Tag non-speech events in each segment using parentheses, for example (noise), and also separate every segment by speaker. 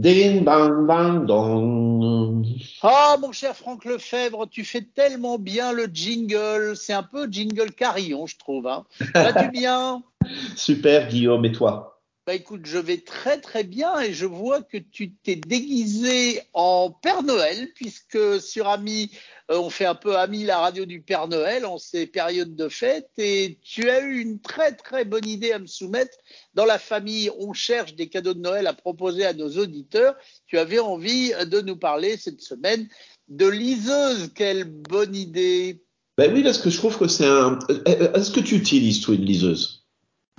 Speaker 1: Ding, bang, bang, dong.
Speaker 2: Ah, mon cher Franck Lefebvre, tu fais tellement bien le jingle. C'est un peu jingle carillon, je trouve. Hein. Vas-tu bien? (laughs)
Speaker 1: Super, Guillaume, et toi?
Speaker 2: Bah écoute, je vais très très bien et je vois que tu t'es déguisé en Père Noël puisque sur Ami, euh, on fait un peu Ami la radio du Père Noël en ces périodes de fête et tu as eu une très très bonne idée à me soumettre. Dans la famille, on cherche des cadeaux de Noël à proposer à nos auditeurs. Tu avais envie de nous parler cette semaine de liseuse. Quelle bonne idée.
Speaker 1: Ben oui, parce que je trouve que c'est un. Est-ce que tu utilises toi une liseuse?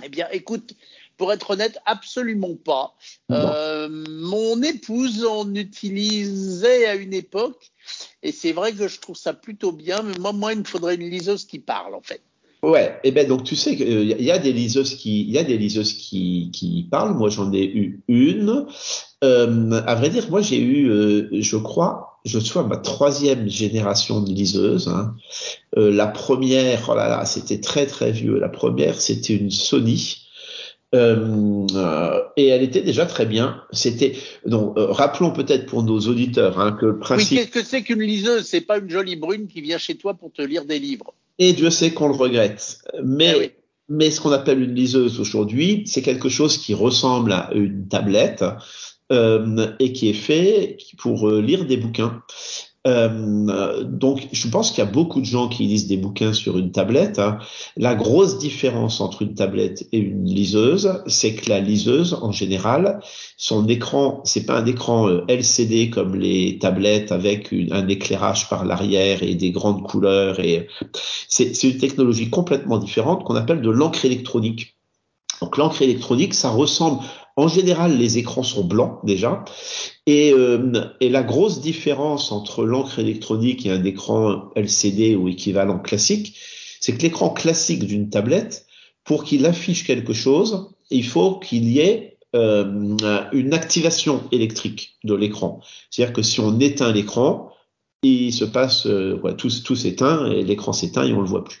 Speaker 2: Eh bien, écoute, pour être honnête, absolument pas. Euh, mon épouse en utilisait à une époque, et c'est vrai que je trouve ça plutôt bien, mais moi, moi, il me faudrait une liseuse qui parle, en fait.
Speaker 1: Ouais, et eh ben donc tu sais qu'il euh, y a des liseuses qui, il y a des liseuses qui, qui parlent. Moi, j'en ai eu une. Euh, à vrai dire, moi, j'ai eu, euh, je crois, je suis ma troisième génération de liseuses. Hein. La première, oh là là, c'était très très vieux. La première, c'était une Sony. Euh, et elle était déjà très bien. C'était donc euh, rappelons peut-être pour nos auditeurs hein, que le principe.
Speaker 2: Oui, qu'est-ce que c'est qu'une liseuse? C'est pas une jolie brune qui vient chez toi pour te lire des livres.
Speaker 1: Et Dieu sait qu'on le regrette. Mais eh mais ce qu'on appelle une liseuse aujourd'hui, c'est quelque chose qui ressemble à une tablette euh, et qui est fait pour euh, lire des bouquins. Euh, donc, je pense qu'il y a beaucoup de gens qui lisent des bouquins sur une tablette. Hein. La grosse différence entre une tablette et une liseuse, c'est que la liseuse, en général, son écran, c'est pas un écran euh, LCD comme les tablettes avec un éclairage par l'arrière et des grandes couleurs. Et c'est une technologie complètement différente qu'on appelle de l'encre électronique. Donc l'encre électronique, ça ressemble en général, les écrans sont blancs déjà. Et, euh, et la grosse différence entre l'encre électronique et un écran LCD ou équivalent classique, c'est que l'écran classique d'une tablette, pour qu'il affiche quelque chose, il faut qu'il y ait euh, une activation électrique de l'écran. C'est-à-dire que si on éteint l'écran, il se passe, euh, tout, tout s'éteint et l'écran s'éteint et on le voit plus.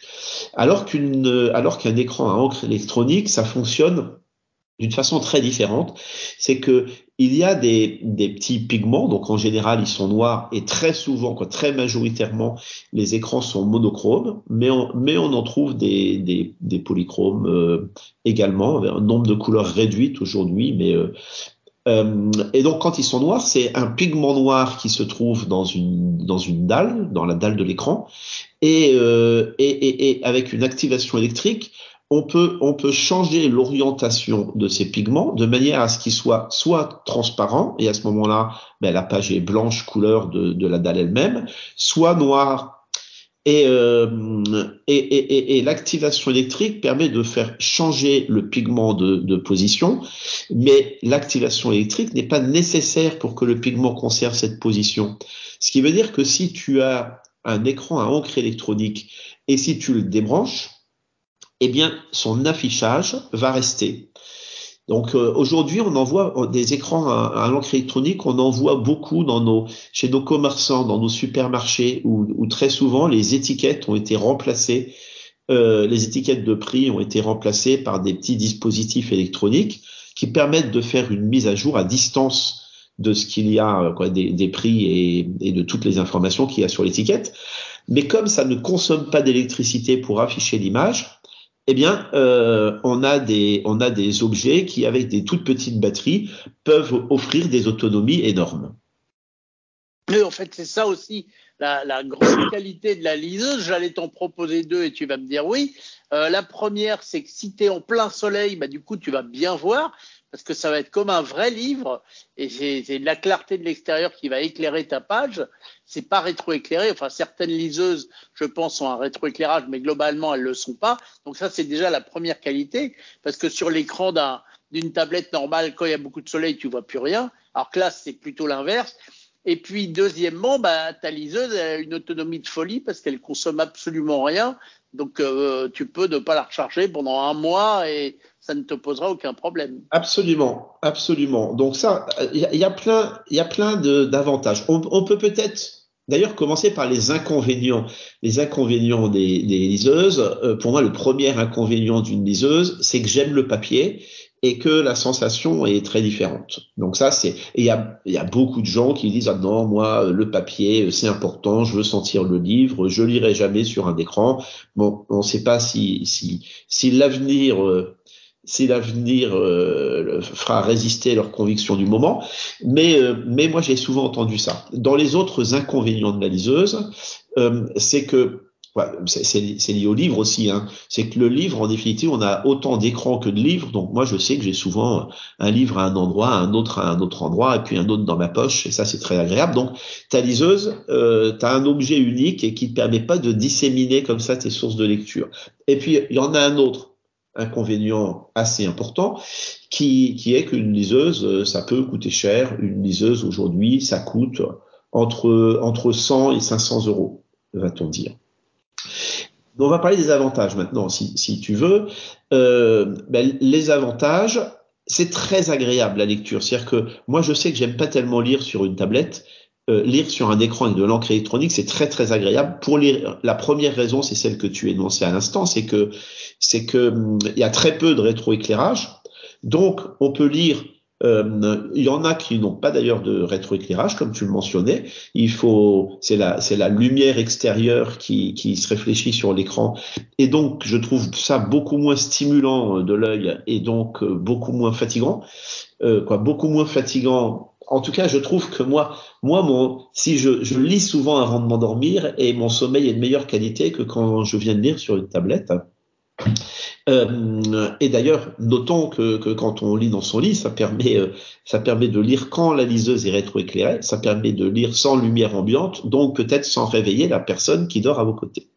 Speaker 1: Alors qu'une, alors qu'un écran à encre électronique, ça fonctionne d'une façon très différente, c'est que il y a des, des, petits pigments, donc en général ils sont noirs et très souvent, quoi, très majoritairement, les écrans sont monochromes, mais on, mais on en trouve des, des, des polychromes euh, également, avec un nombre de couleurs réduites aujourd'hui, mais euh, euh, et donc quand ils sont noirs, c'est un pigment noir qui se trouve dans une dans une dalle, dans la dalle de l'écran, et, euh, et, et, et avec une activation électrique, on peut, on peut changer l'orientation de ces pigments de manière à ce qu'ils soient soit transparents, et à ce moment-là, ben, la page est blanche, couleur de, de la dalle elle-même, soit noire. Et, euh, et, et, et l'activation électrique permet de faire changer le pigment de, de position, mais l'activation électrique n'est pas nécessaire pour que le pigment conserve cette position. Ce qui veut dire que si tu as un écran à encre électronique et si tu le débranches, eh bien, son affichage va rester. Donc euh, aujourd'hui, on envoie euh, des écrans à, l'encre électronique, on en voit beaucoup dans nos, chez nos commerçants, dans nos supermarchés, où, très souvent les étiquettes ont été remplacées, euh, les étiquettes de prix ont été remplacées par des petits dispositifs électroniques qui permettent de faire une mise à jour à distance de ce qu'il y a, quoi, des, prix et, et, de toutes les informations qu'il y a sur l'étiquette. Mais comme ça ne consomme pas d'électricité pour afficher l'image, eh bien, euh, on a des objets qui, avec des toutes petites batteries, peuvent offrir des autonomies énormes.
Speaker 2: En fait, c'est ça aussi la, la, grande (coughs) qualité de la liseuse. J'allais t'en proposer deux et tu vas me dire oui. Euh, la première, c'est que si tu es en plein soleil, bah, du coup, tu vas bien voir parce que ça va être comme un vrai livre et c'est la clarté de l'extérieur qui va éclairer ta page. C'est pas rétroéclairé. Enfin, certaines liseuses, je pense, ont un rétroéclairage, mais globalement, elles le sont pas. Donc ça, c'est déjà la première qualité parce que sur l'écran d'une tablette normale, quand il y a beaucoup de soleil, tu vois plus rien. Alors que là, c'est plutôt l'inverse. Et puis, deuxièmement, bah, ta liseuse a une autonomie de folie parce qu'elle consomme absolument rien. Donc, euh, tu peux ne pas la recharger pendant un mois et ça ne te posera aucun problème.
Speaker 1: Absolument, absolument. Donc ça, il y, a plein, plein d'avantages. On, peut peut-être D'ailleurs, commencer par les inconvénients. Les inconvénients des, liseuses. Euh, pour moi, le premier inconvénient d'une liseuse, c'est que j'aime le papier et que la sensation est très différente. Donc ça, c'est il y a, y a beaucoup de gens qui disent ah non moi le papier c'est important, je veux sentir le livre, je lirai jamais sur un écran. Bon, on ne sait pas si si si l'avenir euh, si l'avenir euh, fera résister leurs convictions du moment, mais euh, mais moi j'ai souvent entendu ça. Dans les autres inconvénients de la liseuse, c'est que c'est lié au livre aussi. Hein. C'est que le livre, en définitive, on a autant d'écrans que de livres. Donc moi, je sais que j'ai souvent un livre à un endroit, un autre à un autre endroit, et puis un autre dans ma poche. Et ça, c'est très agréable. Donc ta liseuse, euh, tu as un objet unique et qui te permet pas de disséminer comme ça tes sources de lecture. Et puis il y en a un autre inconvénient assez important, qui, est qu'une liseuse, euh, ça peut coûter cher. Une liseuse aujourd'hui, ça coûte entre entre 100 et 500 euros, va-t-on dire. On va parler des avantages maintenant, si, si tu veux. Euh, ben, les avantages, c'est très agréable la lecture. C'est-à-dire que moi, je sais que j'aime pas tellement lire sur une tablette. Euh, lire sur un écran avec de l'encre électronique, c'est très très agréable. Pour lire, la première raison, c'est celle que tu énonçais à l'instant, c'est que c'est que hum, il y a très peu de rétroéclairage. Donc, on peut lire euh, il y en a qui n'ont pas d'ailleurs de rétroéclairage, comme tu le mentionnais. Il faut, c'est la, c'est la lumière extérieure qui, qui se réfléchit sur l'écran, et donc je trouve ça beaucoup moins stimulant de l'œil et donc euh, beaucoup moins fatigant, euh, quoi, beaucoup moins fatigant. En tout cas, je trouve que moi, moi, si je, lis souvent avant de m'endormir et mon sommeil est de meilleure qualité que quand je viens de lire sur une tablette. Euh, et d'ailleurs, notons que, quand on lit dans son lit, ça permet, euh, ça permet de lire quand la liseuse est rétroéclairée, ça permet de lire sans lumière ambiante, donc peut-être sans réveiller la personne qui dort à vos côtés.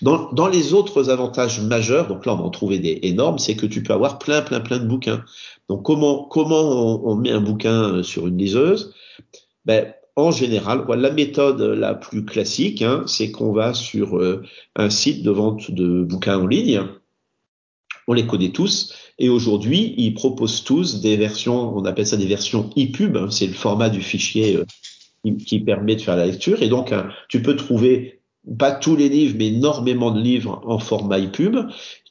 Speaker 1: Dans, dans les autres avantages majeurs, donc là on va en trouver des énormes, c'est que tu peux avoir plein, plein, plein de bouquins. Donc comment, comment on, met un bouquin euh, sur une liseuse? Ben, en général, la méthode la plus classique, hein, c'est qu'on va sur un site de vente de bouquins en ligne on les connaît tous. Et aujourd'hui, ils proposent tous des versions, on appelle ça des versions ePub, hein, c'est le format du fichier euh, qui, permet de faire la lecture. Et donc, hein, tu peux trouver pas tous les livres, mais énormément de livres en format ePub.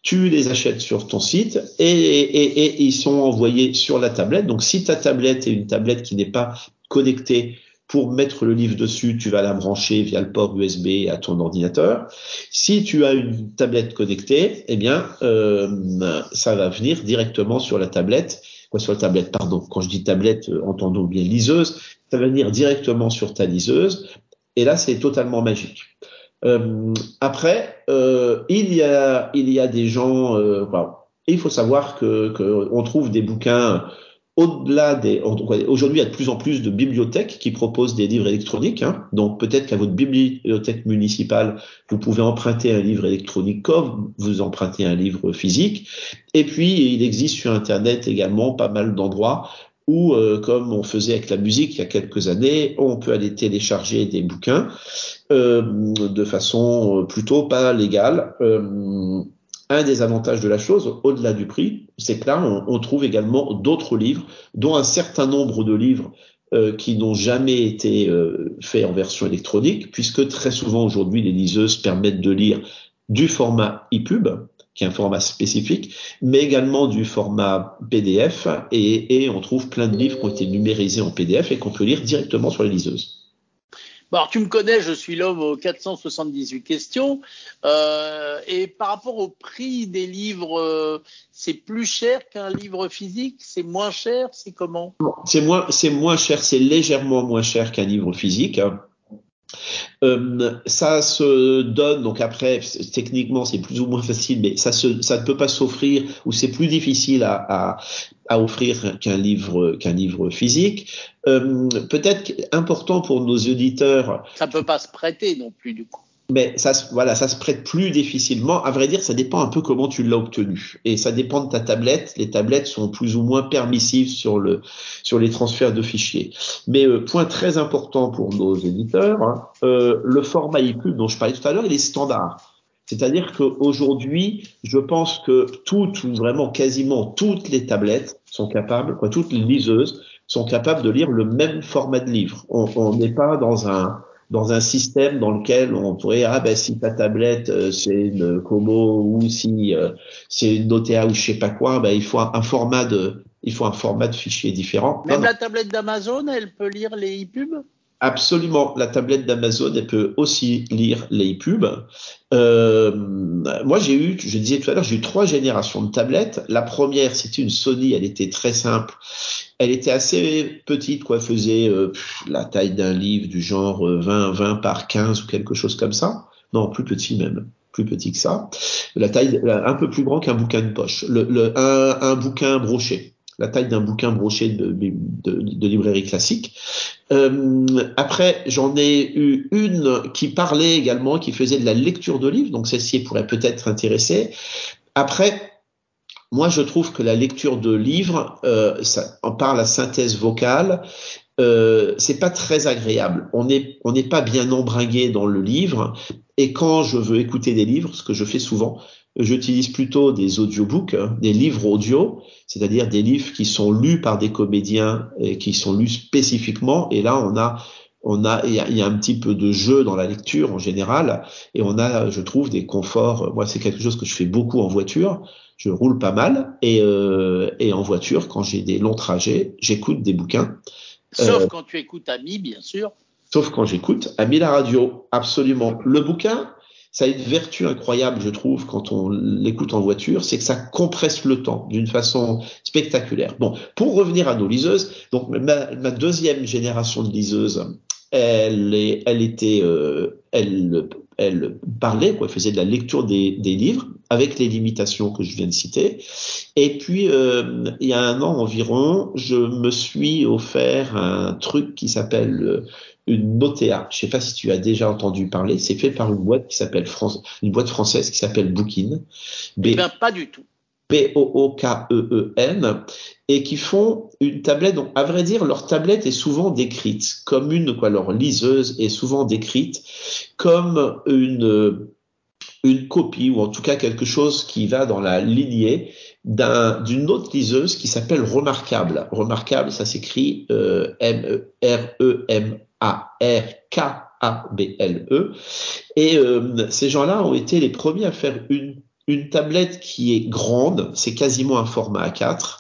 Speaker 1: Tu les achètes sur ton site et, ils sont envoyés sur la tablette. Donc, si ta tablette est une tablette qui n'est pas connectée pour mettre le livre dessus, tu vas la brancher via le port USB à ton ordinateur. Si tu as une tablette connectée, eh bien, euh, ça va venir directement sur la tablette. Quoi, sur la tablette, pardon. Quand je dis tablette, euh, entendons bien liseuse. Ça va venir directement sur ta liseuse. Et là, c'est totalement magique. Euh, après, euh, il y a il y a des gens. Euh, il faut savoir que, que on trouve des bouquins au-delà des, aujourd'hui, il y a de plus en plus de bibliothèques qui proposent des livres électroniques. Hein. Donc, peut-être qu'à votre bibliothèque municipale, vous pouvez emprunter un livre électronique comme vous empruntez un livre physique. Et puis, il existe sur Internet également pas mal d'endroits où, euh, comme on faisait avec la musique il y a quelques années, on peut aller télécharger des bouquins euh, de façon plutôt pas légale. Euh, un des avantages de la chose, au-delà du prix, c'est que là, on, trouve également d'autres livres, dont un certain nombre de livres euh, qui n'ont jamais été euh, faits en version électronique, puisque très souvent aujourd'hui, les liseuses permettent de lire du format EPUB, qui est un format spécifique, mais également du format PDF, et, et on trouve plein de livres qui ont été numérisés en PDF et qu'on peut lire directement sur les liseuses.
Speaker 2: Alors, tu me connais, je suis l'homme aux 478 questions. Euh, et par rapport au prix des livres, euh, c'est plus cher qu'un livre physique? C'est moins cher? C'est comment?
Speaker 1: C'est moins, c'est moins cher, c'est légèrement moins cher qu'un livre physique. Euh, ça se donne, donc après, techniquement, c'est plus ou moins facile, mais ça, ne peut pas s'offrir ou c'est plus difficile à, offrir qu'un livre, qu'un livre physique. Euh, Peut-être important pour nos auditeurs.
Speaker 2: Ça peut pas se prêter non plus du coup
Speaker 1: mais ça, voilà, ça se prête plus difficilement. À vrai dire, ça dépend un peu comment tu l'as obtenu. Et ça dépend de ta tablette. Les tablettes sont plus ou moins permissives sur le sur les transferts de fichiers. Mais euh, point très important pour nos éditeurs, hein, euh, le format EPUB dont je parlais tout à l'heure, il est standard. C'est-à-dire qu'aujourd'hui, je pense que toutes, ou vraiment quasiment toutes les tablettes sont capables, quoi, toutes les liseuses sont capables de lire le même format de livre. On n'est pas dans un dans un système dans lequel on pourrait ah ben si ta tablette euh, c'est une Kobo ou si euh, c'est une Notea ou je sais pas quoi, ben il faut un, format de il faut un format de fichier différent.
Speaker 2: Même la tablette d'Amazon, elle peut lire les e-pubs?
Speaker 1: Absolument, la tablette d'Amazon, elle peut aussi lire les pubs. Euh, moi, j'ai eu, je disais tout à l'heure, j'ai eu trois générations de tablettes. La première, c'était une Sony, elle était très simple. Elle était assez petite, quoi, faisait euh, la taille d'un livre du genre 20, euh, 20 par 15 ou quelque chose comme ça. Non, plus petit même plus petit que ça, la taille un peu plus grand qu'un bouquin de poche, le, le un, un bouquin broché la taille d'un bouquin broché de, de, librairie classique. Euh, après, j'en ai eu une qui parlait également, qui faisait de la lecture de livres, donc celle-ci pourrait peut-être intéresser. Après, moi, je trouve que la lecture de livres, euh, ça, on parle à synthèse vocale, euh, c'est pas très agréable. On n'est on n'est pas bien embringué dans le livre. Et quand je veux écouter des livres, ce que je fais souvent, j'utilise plutôt des audiobooks, hein, des livres audio, c'est-à-dire des livres qui sont lus par des comédiens et qui sont lus spécifiquement. Et là, on a on a il y, a un petit peu de jeu dans la lecture en général et on a je trouve des conforts moi c'est quelque chose que je fais beaucoup en voiture je roule pas mal et, euh, et en voiture quand j'ai des longs trajets j'écoute des bouquins
Speaker 2: Sauf euh, quand tu écoutes Ami, bien sûr.
Speaker 1: Sauf quand j'écoute Ami la radio, absolument. Le bouquin, ça a une vertu incroyable, je trouve, quand on l'écoute en voiture, c'est que ça compresse le temps d'une façon spectaculaire. Bon, pour revenir à nos liseuses, donc ma, ma deuxième génération de liseuses, elle, est, elle était, euh, elle, elle parlait, quoi, elle faisait de la lecture des, des, livres avec les limitations que je viens de citer. Et puis, euh, il y a un an environ, je me suis offert un truc qui s'appelle euh, une Notea. Je sais pas si tu as déjà entendu parler. C'est fait par une boîte qui s'appelle France, une boîte française qui s'appelle Bookin.
Speaker 2: Eh ben, pas du tout.
Speaker 1: B-O-O-K-E-E-N, et qui font une tablette. Donc, à vrai dire, leur tablette est souvent décrite comme une, quoi, leur liseuse est souvent décrite comme une, une copie, ou en tout cas quelque chose qui va dans la lignée d'une autre liseuse qui s'appelle Remarquable. Remarquable, ça s'écrit euh, M-E-R-E-M-A-R-K-A-B-L-E. Et euh, ces gens-là ont été les premiers à faire une une tablette qui est grande, c'est quasiment un format A4,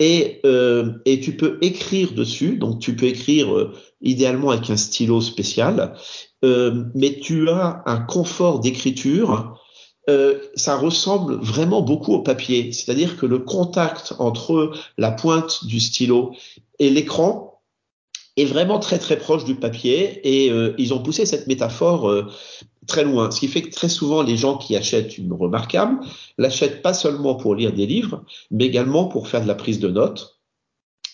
Speaker 1: et, euh, et tu peux écrire dessus, donc tu peux écrire euh, idéalement avec un stylo spécial, euh, mais tu as un confort d'écriture, euh, ça ressemble vraiment beaucoup au papier, c'est-à-dire que le contact entre la pointe du stylo et l'écran est vraiment très très proche du papier et euh, ils ont poussé cette métaphore euh, très loin. Ce qui fait que très souvent les gens qui achètent une remarquable l'achètent pas seulement pour lire des livres, mais également pour faire de la prise de notes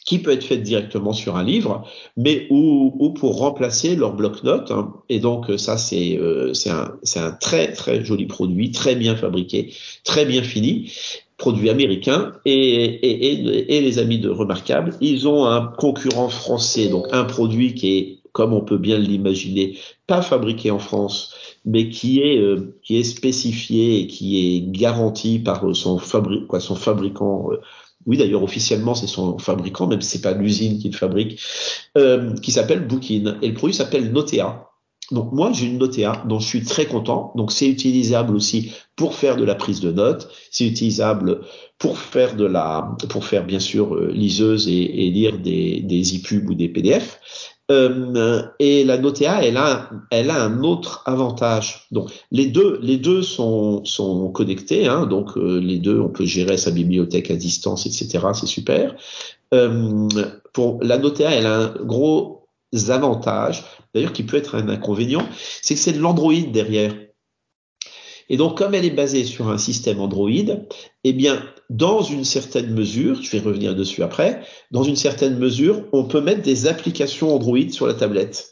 Speaker 1: qui peut être faite directement sur un livre, mais ou, ou pour remplacer leur bloc-notes. Hein. Et donc ça, c'est euh, un, un très très joli produit, très bien fabriqué, très bien fini produit américain et, les amis de Remarquable, ils ont un concurrent français, donc un produit qui est, comme on peut bien l'imaginer, pas fabriqué en France, mais qui est euh, spécifié et qui est garanti par quoi son fabricant euh, oui d'ailleurs officiellement c'est son fabricant même si c'est pas l'usine qui le fabrique euh, qui s'appelle Bookin et le produit s'appelle Notea donc moi, j'ai une Notea dont je suis très content. Donc c'est utilisable aussi pour faire de la prise de notes. C'est utilisable pour faire de la, pour faire bien sûr euh, liseuse et, et, lire des, des EPUB ou des PDF. Euh, et la Notea, elle a, elle a un autre avantage. Donc les deux, les deux sont, sont connectés. Hein, donc euh, les deux, on peut gérer sa bibliothèque à distance, etc. C'est super. Euh, pour la Notea, elle a un gros avantages, d'ailleurs qui peut être un inconvénient, c'est que c'est de l'Android derrière. Et donc, comme elle est basée sur un système Android, eh bien, dans une certaine mesure, je vais revenir dessus après, dans une certaine mesure, on peut mettre des applications Android sur la tablette.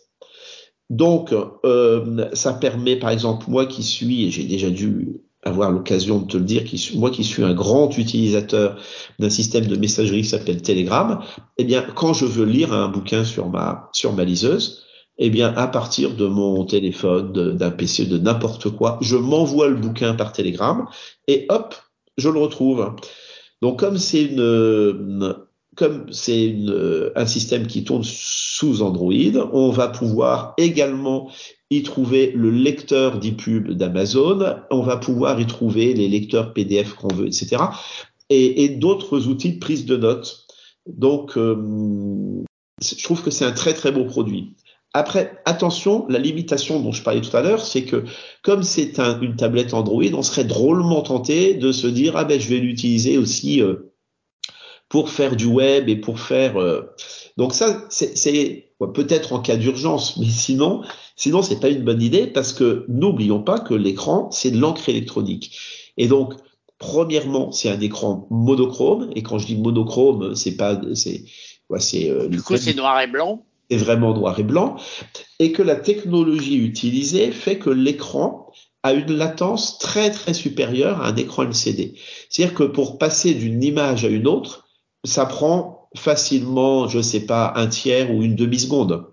Speaker 1: Donc, euh, ça permet, par exemple, moi qui suis, et j'ai déjà dû avoir l'occasion de te le dire, moi qui suis un grand utilisateur d'un système de messagerie qui s'appelle Telegram, eh bien, quand je veux lire un bouquin sur ma, sur ma liseuse, eh bien, à partir de mon téléphone, d'un PC, de n'importe quoi, je m'envoie le bouquin par Telegram et hop, je le retrouve. Donc, comme c'est une, comme c'est un système qui tourne sous Android, on va pouvoir également y trouver le lecteur d'e-pub d'Amazon, on va pouvoir y trouver les lecteurs PDF qu'on veut, etc. Et, d'autres outils de prise de notes. Donc, euh, je trouve que c'est un très très beau produit. Après, attention, la limitation dont je parlais tout à l'heure, c'est que comme c'est un, une tablette Android, on serait drôlement tenté de se dire ah ben je vais l'utiliser aussi euh, pour faire du web et pour faire. Euh... Donc ça, c'est peut-être en cas d'urgence, (laughs) mais sinon, sinon c'est pas une bonne idée parce que n'oublions pas que l'écran c'est de l'encre électronique et donc Premièrement, c'est un écran monochrome, et quand je dis monochrome, c'est pas, c'est,
Speaker 2: c'est. Euh, du coup, c'est noir et blanc
Speaker 1: est vraiment noir et blanc, et que la technologie utilisée fait que l'écran a une latence très très supérieure à un écran LCD. C'est-à-dire que pour passer d'une image à une autre, ça prend facilement, je sais pas, un tiers ou une demi-seconde.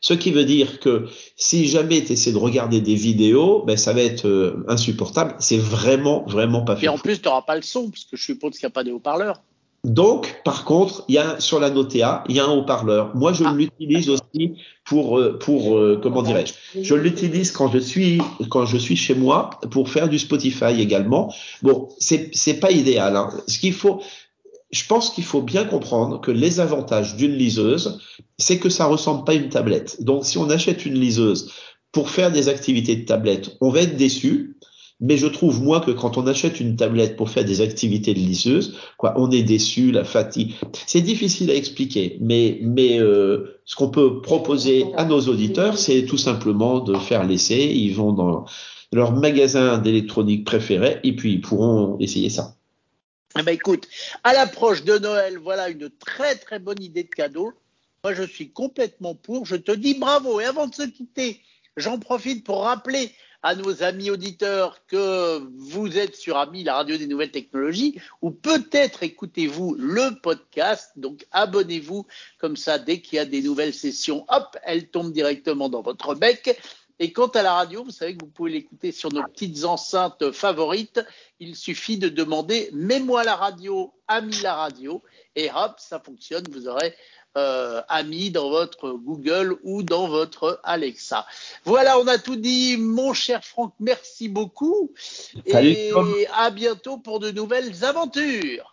Speaker 1: Ce qui veut dire que si jamais tu essaies de regarder des vidéos, ben ça va être euh, insupportable. C'est vraiment, vraiment pas fait.
Speaker 2: Et en plus, tu n'auras pas le son, parce que je suppose qu'il n'y a pas de haut-parleur.
Speaker 1: Donc, par contre, il y a sur la Notea, il y a un haut-parleur. Moi, je ah, l'utilise aussi pour euh, pour euh, comment dirais-je? Je l'utilise quand je suis quand je suis chez moi pour faire du Spotify également. Bon, c'est c'est pas idéal. Hein. Ce qu'il faut, je pense qu'il faut bien comprendre que les avantages d'une liseuse, c'est que ça ressemble pas à une tablette. Donc, si on achète une liseuse pour faire des activités de tablette, on va être déçu mais je trouve, moi, que quand on achète une tablette pour faire des activités de lisseuse, quoi, on est déçu, la fatigue. C'est difficile à expliquer, mais, mais euh, ce qu'on peut proposer à nos auditeurs, c'est tout simplement de faire l'essai. Ils vont dans leur magasin d'électronique préféré et puis ils pourront essayer ça.
Speaker 2: Eh ben écoute, à l'approche de Noël, voilà une très très bonne idée de cadeau. Moi, je suis complètement pour. Je te dis bravo. Et avant de se quitter, j'en profite pour rappeler à nos amis auditeurs que vous êtes sur AMI, la radio des nouvelles technologies, ou peut-être écoutez-vous le podcast. Donc abonnez-vous, comme ça, dès qu'il y a des nouvelles sessions, hop, elles tombent directement dans votre bec. Et quant à la radio, vous savez que vous pouvez l'écouter sur nos petites enceintes favorites. Il suffit de demander Mets-moi la radio, Ami la radio, et hop, ça fonctionne. Vous aurez euh, ami dans votre Google ou dans votre Alexa. Voilà, on a tout dit. Mon cher Franck, merci beaucoup. et à bientôt pour de nouvelles aventures.